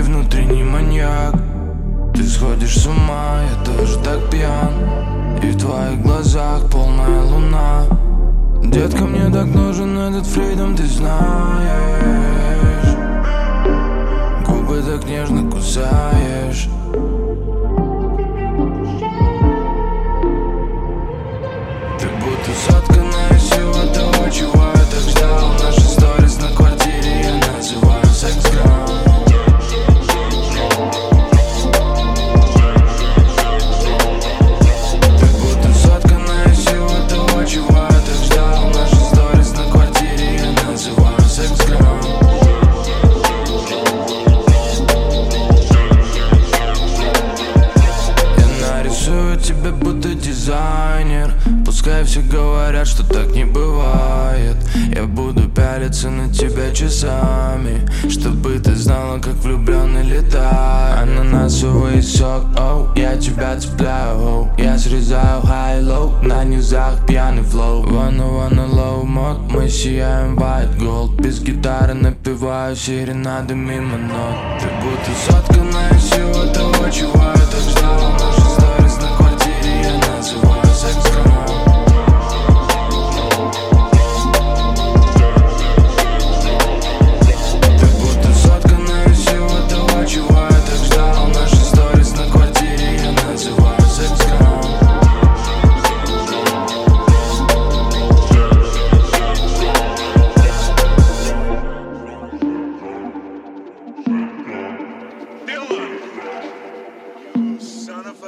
внутренний маньяк. Ты сходишь с ума, я тоже так пьян. И в твоих глазах полная луна. Детка, мне так нужен этот фридом, ты знаешь. Губы так нежно кусаешь дизайнер. Пускай все говорят, что так не бывает. Я буду пялиться на тебя часами Чтобы ты знала, как влюбленный летает Ананасовый сок, оу, я тебя цепляю, оу Я срезаю high-low, на низах пьяный flow. Wanna, wanna, low mode, мы сияем white gold. Без гитары напеваю серенады мимо нот. Ты будто сотканная из всего того, чего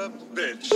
a bitch.